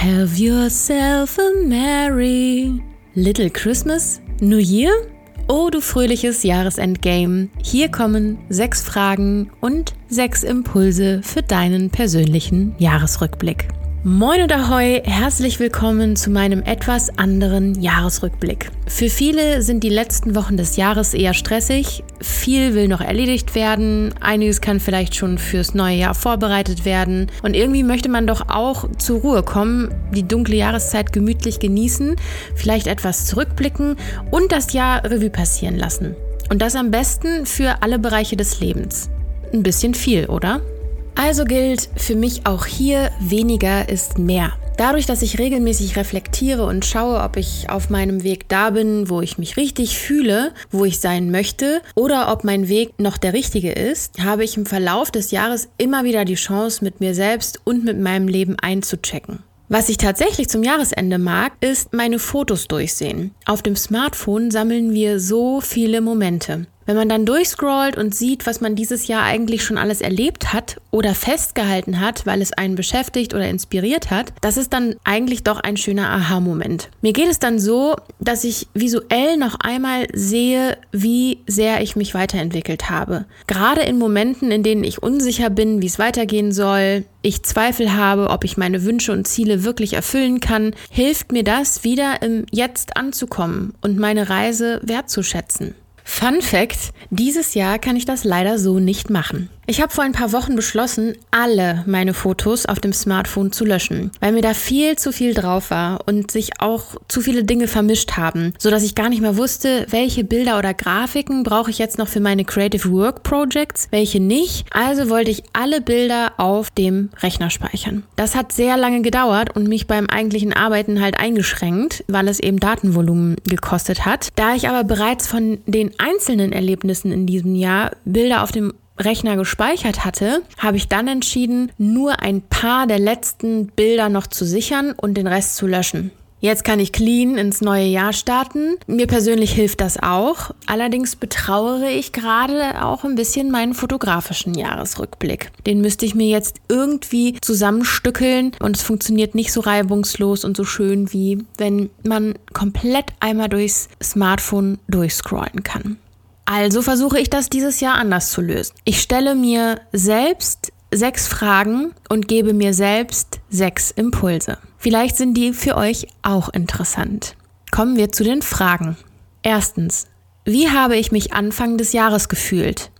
Have yourself a merry little Christmas, New Year? Oh, du fröhliches Jahresendgame. Hier kommen sechs Fragen und sechs Impulse für deinen persönlichen Jahresrückblick. Moin und Ahoi, herzlich willkommen zu meinem etwas anderen Jahresrückblick. Für viele sind die letzten Wochen des Jahres eher stressig, viel will noch erledigt werden, einiges kann vielleicht schon fürs neue Jahr vorbereitet werden und irgendwie möchte man doch auch zur Ruhe kommen, die dunkle Jahreszeit gemütlich genießen, vielleicht etwas zurückblicken und das Jahr Revue passieren lassen. Und das am besten für alle Bereiche des Lebens. Ein bisschen viel, oder? Also gilt für mich auch hier, weniger ist mehr. Dadurch, dass ich regelmäßig reflektiere und schaue, ob ich auf meinem Weg da bin, wo ich mich richtig fühle, wo ich sein möchte, oder ob mein Weg noch der richtige ist, habe ich im Verlauf des Jahres immer wieder die Chance, mit mir selbst und mit meinem Leben einzuchecken. Was ich tatsächlich zum Jahresende mag, ist meine Fotos durchsehen. Auf dem Smartphone sammeln wir so viele Momente. Wenn man dann durchscrollt und sieht, was man dieses Jahr eigentlich schon alles erlebt hat oder festgehalten hat, weil es einen beschäftigt oder inspiriert hat, das ist dann eigentlich doch ein schöner Aha-Moment. Mir geht es dann so, dass ich visuell noch einmal sehe, wie sehr ich mich weiterentwickelt habe. Gerade in Momenten, in denen ich unsicher bin, wie es weitergehen soll, ich Zweifel habe, ob ich meine Wünsche und Ziele wirklich erfüllen kann, hilft mir das, wieder im Jetzt anzukommen und meine Reise wertzuschätzen. Fun Fact, dieses Jahr kann ich das leider so nicht machen. Ich habe vor ein paar Wochen beschlossen, alle meine Fotos auf dem Smartphone zu löschen, weil mir da viel zu viel drauf war und sich auch zu viele Dinge vermischt haben, so dass ich gar nicht mehr wusste, welche Bilder oder Grafiken brauche ich jetzt noch für meine Creative Work Projects, welche nicht. Also wollte ich alle Bilder auf dem Rechner speichern. Das hat sehr lange gedauert und mich beim eigentlichen Arbeiten halt eingeschränkt, weil es eben Datenvolumen gekostet hat. Da ich aber bereits von den einzelnen Erlebnissen in diesem Jahr Bilder auf dem Rechner gespeichert hatte, habe ich dann entschieden, nur ein paar der letzten Bilder noch zu sichern und den Rest zu löschen. Jetzt kann ich clean ins neue Jahr starten. Mir persönlich hilft das auch. Allerdings betrauere ich gerade auch ein bisschen meinen fotografischen Jahresrückblick. Den müsste ich mir jetzt irgendwie zusammenstückeln und es funktioniert nicht so reibungslos und so schön wie wenn man komplett einmal durchs Smartphone durchscrollen kann. Also versuche ich das dieses Jahr anders zu lösen. Ich stelle mir selbst sechs Fragen und gebe mir selbst sechs Impulse. Vielleicht sind die für euch auch interessant. Kommen wir zu den Fragen. Erstens, wie habe ich mich Anfang des Jahres gefühlt?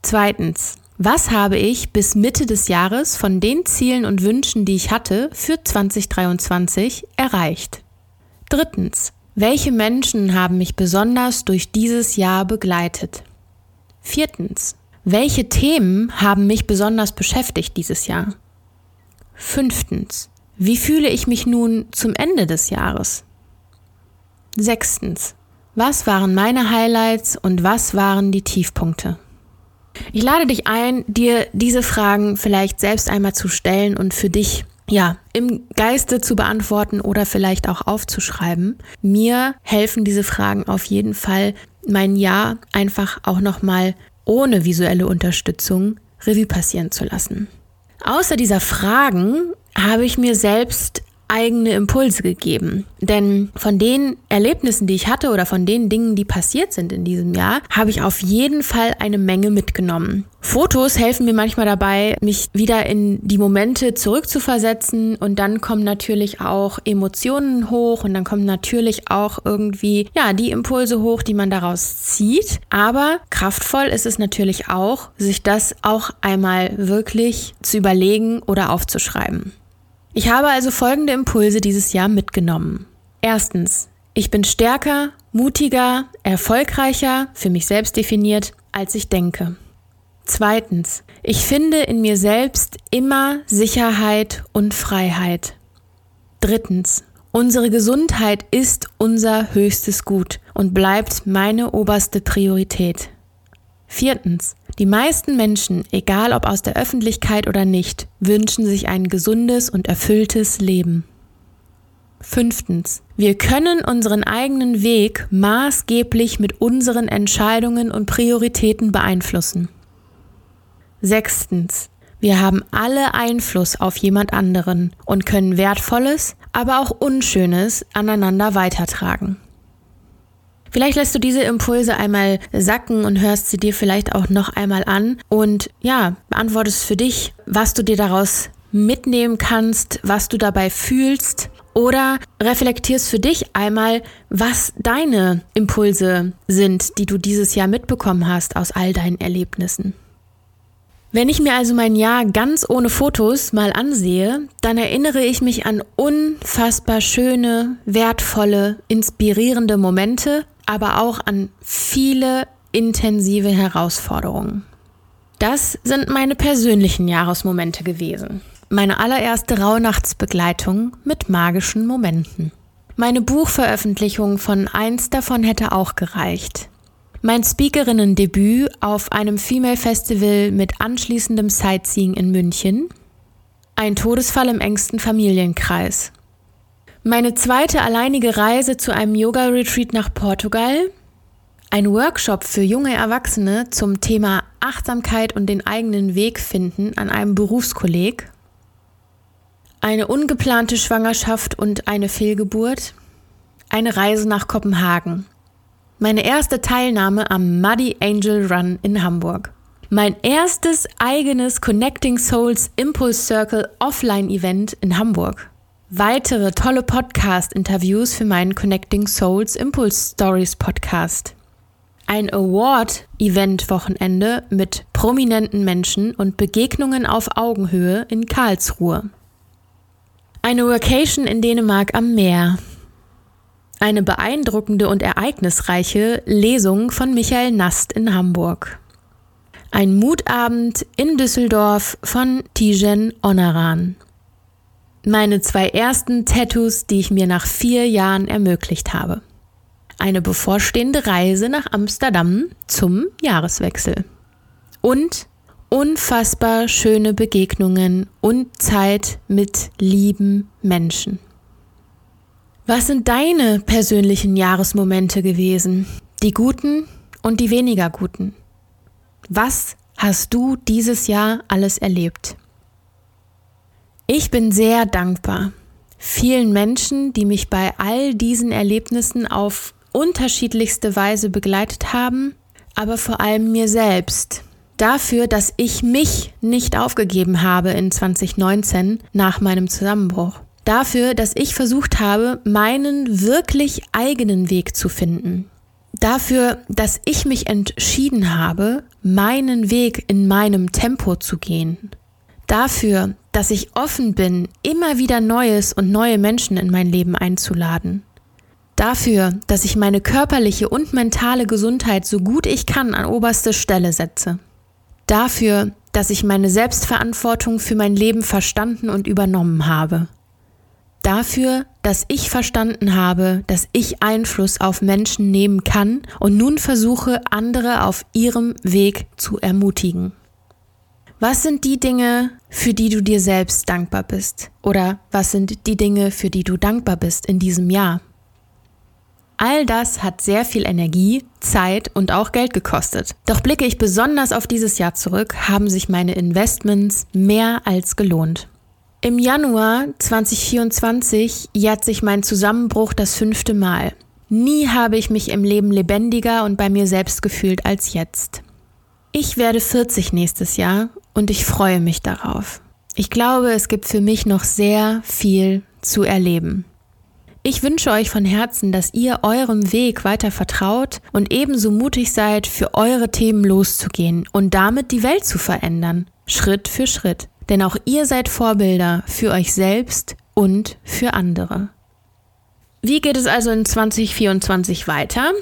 Zweitens, was habe ich bis Mitte des Jahres von den Zielen und Wünschen, die ich hatte, für 2023 erreicht? Drittens, welche Menschen haben mich besonders durch dieses Jahr begleitet? Viertens. Welche Themen haben mich besonders beschäftigt dieses Jahr? Fünftens. Wie fühle ich mich nun zum Ende des Jahres? Sechstens. Was waren meine Highlights und was waren die Tiefpunkte? Ich lade dich ein, dir diese Fragen vielleicht selbst einmal zu stellen und für dich ja, im Geiste zu beantworten oder vielleicht auch aufzuschreiben. Mir helfen diese Fragen auf jeden Fall, mein Jahr einfach auch nochmal ohne visuelle Unterstützung Revue passieren zu lassen. Außer dieser Fragen habe ich mir selbst eigene Impulse gegeben. Denn von den Erlebnissen, die ich hatte oder von den Dingen, die passiert sind in diesem Jahr, habe ich auf jeden Fall eine Menge mitgenommen. Fotos helfen mir manchmal dabei, mich wieder in die Momente zurückzuversetzen und dann kommen natürlich auch Emotionen hoch und dann kommen natürlich auch irgendwie, ja, die Impulse hoch, die man daraus zieht. Aber kraftvoll ist es natürlich auch, sich das auch einmal wirklich zu überlegen oder aufzuschreiben. Ich habe also folgende Impulse dieses Jahr mitgenommen. Erstens, ich bin stärker, mutiger, erfolgreicher, für mich selbst definiert, als ich denke. Zweitens, ich finde in mir selbst immer Sicherheit und Freiheit. Drittens, unsere Gesundheit ist unser höchstes Gut und bleibt meine oberste Priorität. Viertens, die meisten Menschen, egal ob aus der Öffentlichkeit oder nicht, wünschen sich ein gesundes und erfülltes Leben. Fünftens. Wir können unseren eigenen Weg maßgeblich mit unseren Entscheidungen und Prioritäten beeinflussen. Sechstens. Wir haben alle Einfluss auf jemand anderen und können Wertvolles, aber auch Unschönes aneinander weitertragen. Vielleicht lässt du diese Impulse einmal sacken und hörst sie dir vielleicht auch noch einmal an und ja, beantwortest für dich, was du dir daraus mitnehmen kannst, was du dabei fühlst oder reflektierst für dich einmal, was deine Impulse sind, die du dieses Jahr mitbekommen hast aus all deinen Erlebnissen. Wenn ich mir also mein Jahr ganz ohne Fotos mal ansehe, dann erinnere ich mich an unfassbar schöne, wertvolle, inspirierende Momente, aber auch an viele intensive Herausforderungen. Das sind meine persönlichen Jahresmomente gewesen. Meine allererste Rauhnachtsbegleitung mit magischen Momenten. Meine Buchveröffentlichung von eins davon hätte auch gereicht. Mein Speakerinnen-Debüt auf einem Female Festival mit anschließendem Sightseeing in München. Ein Todesfall im engsten Familienkreis. Meine zweite alleinige Reise zu einem Yoga-Retreat nach Portugal. Ein Workshop für junge Erwachsene zum Thema Achtsamkeit und den eigenen Weg finden an einem Berufskolleg. Eine ungeplante Schwangerschaft und eine Fehlgeburt, eine Reise nach Kopenhagen, meine erste Teilnahme am Muddy Angel Run in Hamburg, mein erstes eigenes Connecting Souls Impulse Circle Offline Event in Hamburg, weitere tolle Podcast-Interviews für meinen Connecting Souls Impulse Stories Podcast, ein Award-Event-Wochenende mit prominenten Menschen und Begegnungen auf Augenhöhe in Karlsruhe. Eine Vacation in Dänemark am Meer. Eine beeindruckende und ereignisreiche Lesung von Michael Nast in Hamburg. Ein Mutabend in Düsseldorf von Tijen Onaran. Meine zwei ersten Tattoos, die ich mir nach vier Jahren ermöglicht habe. Eine bevorstehende Reise nach Amsterdam zum Jahreswechsel. Und unfassbar schöne Begegnungen und Zeit mit lieben Menschen. Was sind deine persönlichen Jahresmomente gewesen? Die guten und die weniger guten? Was hast du dieses Jahr alles erlebt? Ich bin sehr dankbar vielen Menschen, die mich bei all diesen Erlebnissen auf unterschiedlichste Weise begleitet haben, aber vor allem mir selbst, dafür, dass ich mich nicht aufgegeben habe in 2019 nach meinem Zusammenbruch. Dafür, dass ich versucht habe, meinen wirklich eigenen Weg zu finden. Dafür, dass ich mich entschieden habe, meinen Weg in meinem Tempo zu gehen. Dafür, dass ich offen bin, immer wieder Neues und neue Menschen in mein Leben einzuladen. Dafür, dass ich meine körperliche und mentale Gesundheit so gut ich kann an oberste Stelle setze dafür, dass ich meine Selbstverantwortung für mein Leben verstanden und übernommen habe. Dafür, dass ich verstanden habe, dass ich Einfluss auf Menschen nehmen kann und nun versuche, andere auf ihrem Weg zu ermutigen. Was sind die Dinge, für die du dir selbst dankbar bist? Oder was sind die Dinge, für die du dankbar bist in diesem Jahr? All das hat sehr viel Energie, Zeit und auch Geld gekostet. Doch blicke ich besonders auf dieses Jahr zurück, haben sich meine Investments mehr als gelohnt. Im Januar 2024 jährt sich mein Zusammenbruch das fünfte Mal. Nie habe ich mich im Leben lebendiger und bei mir selbst gefühlt als jetzt. Ich werde 40 nächstes Jahr und ich freue mich darauf. Ich glaube, es gibt für mich noch sehr viel zu erleben. Ich wünsche euch von Herzen, dass ihr eurem Weg weiter vertraut und ebenso mutig seid, für eure Themen loszugehen und damit die Welt zu verändern, Schritt für Schritt. Denn auch ihr seid Vorbilder für euch selbst und für andere. Wie geht es also in 2024 weiter?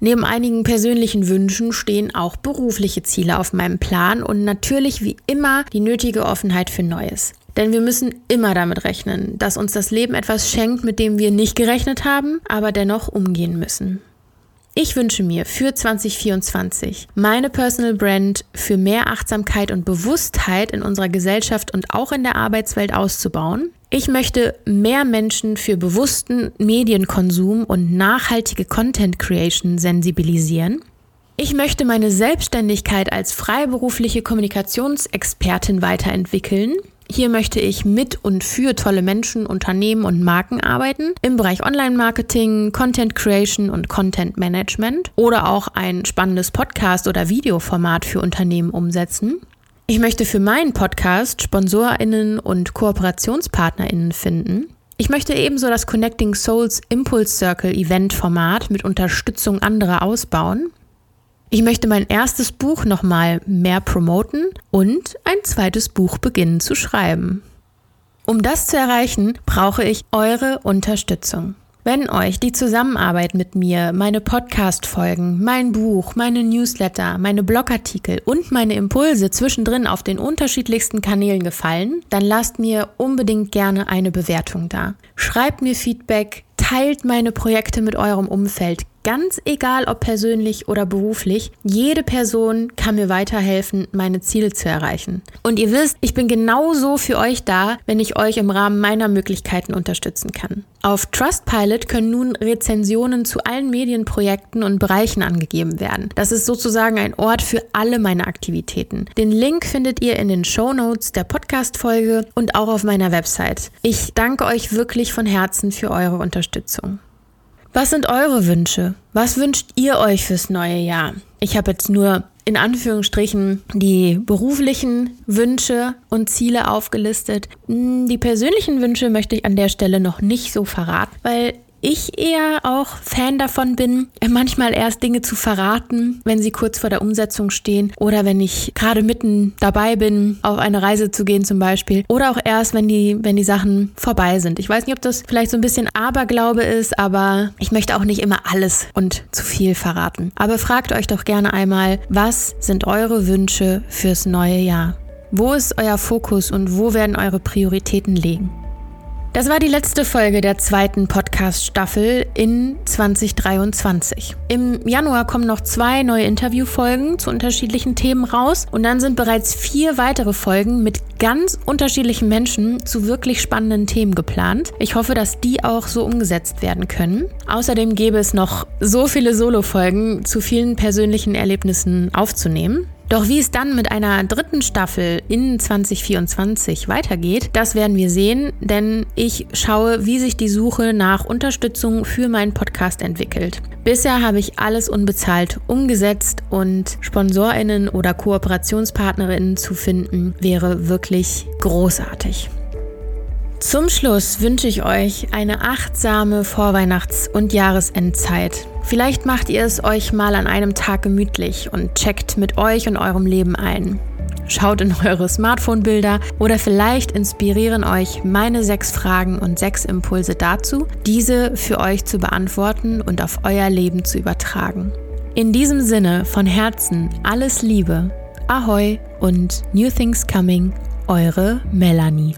Neben einigen persönlichen Wünschen stehen auch berufliche Ziele auf meinem Plan und natürlich wie immer die nötige Offenheit für Neues. Denn wir müssen immer damit rechnen, dass uns das Leben etwas schenkt, mit dem wir nicht gerechnet haben, aber dennoch umgehen müssen. Ich wünsche mir für 2024 meine Personal Brand für mehr Achtsamkeit und Bewusstheit in unserer Gesellschaft und auch in der Arbeitswelt auszubauen. Ich möchte mehr Menschen für bewussten Medienkonsum und nachhaltige Content Creation sensibilisieren. Ich möchte meine Selbstständigkeit als freiberufliche Kommunikationsexpertin weiterentwickeln. Hier möchte ich mit und für tolle Menschen, Unternehmen und Marken arbeiten im Bereich Online-Marketing, Content Creation und Content Management oder auch ein spannendes Podcast- oder Videoformat für Unternehmen umsetzen. Ich möchte für meinen Podcast SponsorInnen und KooperationspartnerInnen finden. Ich möchte ebenso das Connecting Souls Impulse Circle Event Format mit Unterstützung anderer ausbauen. Ich möchte mein erstes Buch nochmal mehr promoten und ein zweites Buch beginnen zu schreiben. Um das zu erreichen, brauche ich eure Unterstützung. Wenn euch die Zusammenarbeit mit mir, meine Podcast-Folgen, mein Buch, meine Newsletter, meine Blogartikel und meine Impulse zwischendrin auf den unterschiedlichsten Kanälen gefallen, dann lasst mir unbedingt gerne eine Bewertung da. Schreibt mir Feedback, teilt meine Projekte mit eurem Umfeld, Ganz egal, ob persönlich oder beruflich, jede Person kann mir weiterhelfen, meine Ziele zu erreichen. Und ihr wisst, ich bin genauso für euch da, wenn ich euch im Rahmen meiner Möglichkeiten unterstützen kann. Auf Trustpilot können nun Rezensionen zu allen Medienprojekten und Bereichen angegeben werden. Das ist sozusagen ein Ort für alle meine Aktivitäten. Den Link findet ihr in den Show Notes der Podcast-Folge und auch auf meiner Website. Ich danke euch wirklich von Herzen für eure Unterstützung. Was sind eure Wünsche? Was wünscht ihr euch fürs neue Jahr? Ich habe jetzt nur in Anführungsstrichen die beruflichen Wünsche und Ziele aufgelistet. Hm, die persönlichen Wünsche möchte ich an der Stelle noch nicht so verraten, weil ich eher auch Fan davon bin, manchmal erst Dinge zu verraten, wenn sie kurz vor der Umsetzung stehen oder wenn ich gerade mitten dabei bin, auf eine Reise zu gehen zum Beispiel oder auch erst, wenn die, wenn die Sachen vorbei sind. Ich weiß nicht, ob das vielleicht so ein bisschen Aberglaube ist, aber ich möchte auch nicht immer alles und zu viel verraten. Aber fragt euch doch gerne einmal, was sind eure Wünsche fürs neue Jahr? Wo ist euer Fokus und wo werden eure Prioritäten liegen? Das war die letzte Folge der zweiten Podcast-Staffel in 2023. Im Januar kommen noch zwei neue Interviewfolgen zu unterschiedlichen Themen raus und dann sind bereits vier weitere Folgen mit ganz unterschiedlichen Menschen zu wirklich spannenden Themen geplant. Ich hoffe, dass die auch so umgesetzt werden können. Außerdem gäbe es noch so viele Solo-Folgen zu vielen persönlichen Erlebnissen aufzunehmen. Doch wie es dann mit einer dritten Staffel in 2024 weitergeht, das werden wir sehen, denn ich schaue, wie sich die Suche nach Unterstützung für meinen Podcast entwickelt. Bisher habe ich alles unbezahlt umgesetzt und Sponsorinnen oder Kooperationspartnerinnen zu finden wäre wirklich großartig. Zum Schluss wünsche ich euch eine achtsame Vorweihnachts- und Jahresendzeit. Vielleicht macht ihr es euch mal an einem Tag gemütlich und checkt mit euch und eurem Leben ein. Schaut in eure Smartphone-Bilder oder vielleicht inspirieren euch meine sechs Fragen und sechs Impulse dazu, diese für euch zu beantworten und auf euer Leben zu übertragen. In diesem Sinne von Herzen alles Liebe, Ahoi und New Things Coming, eure Melanie.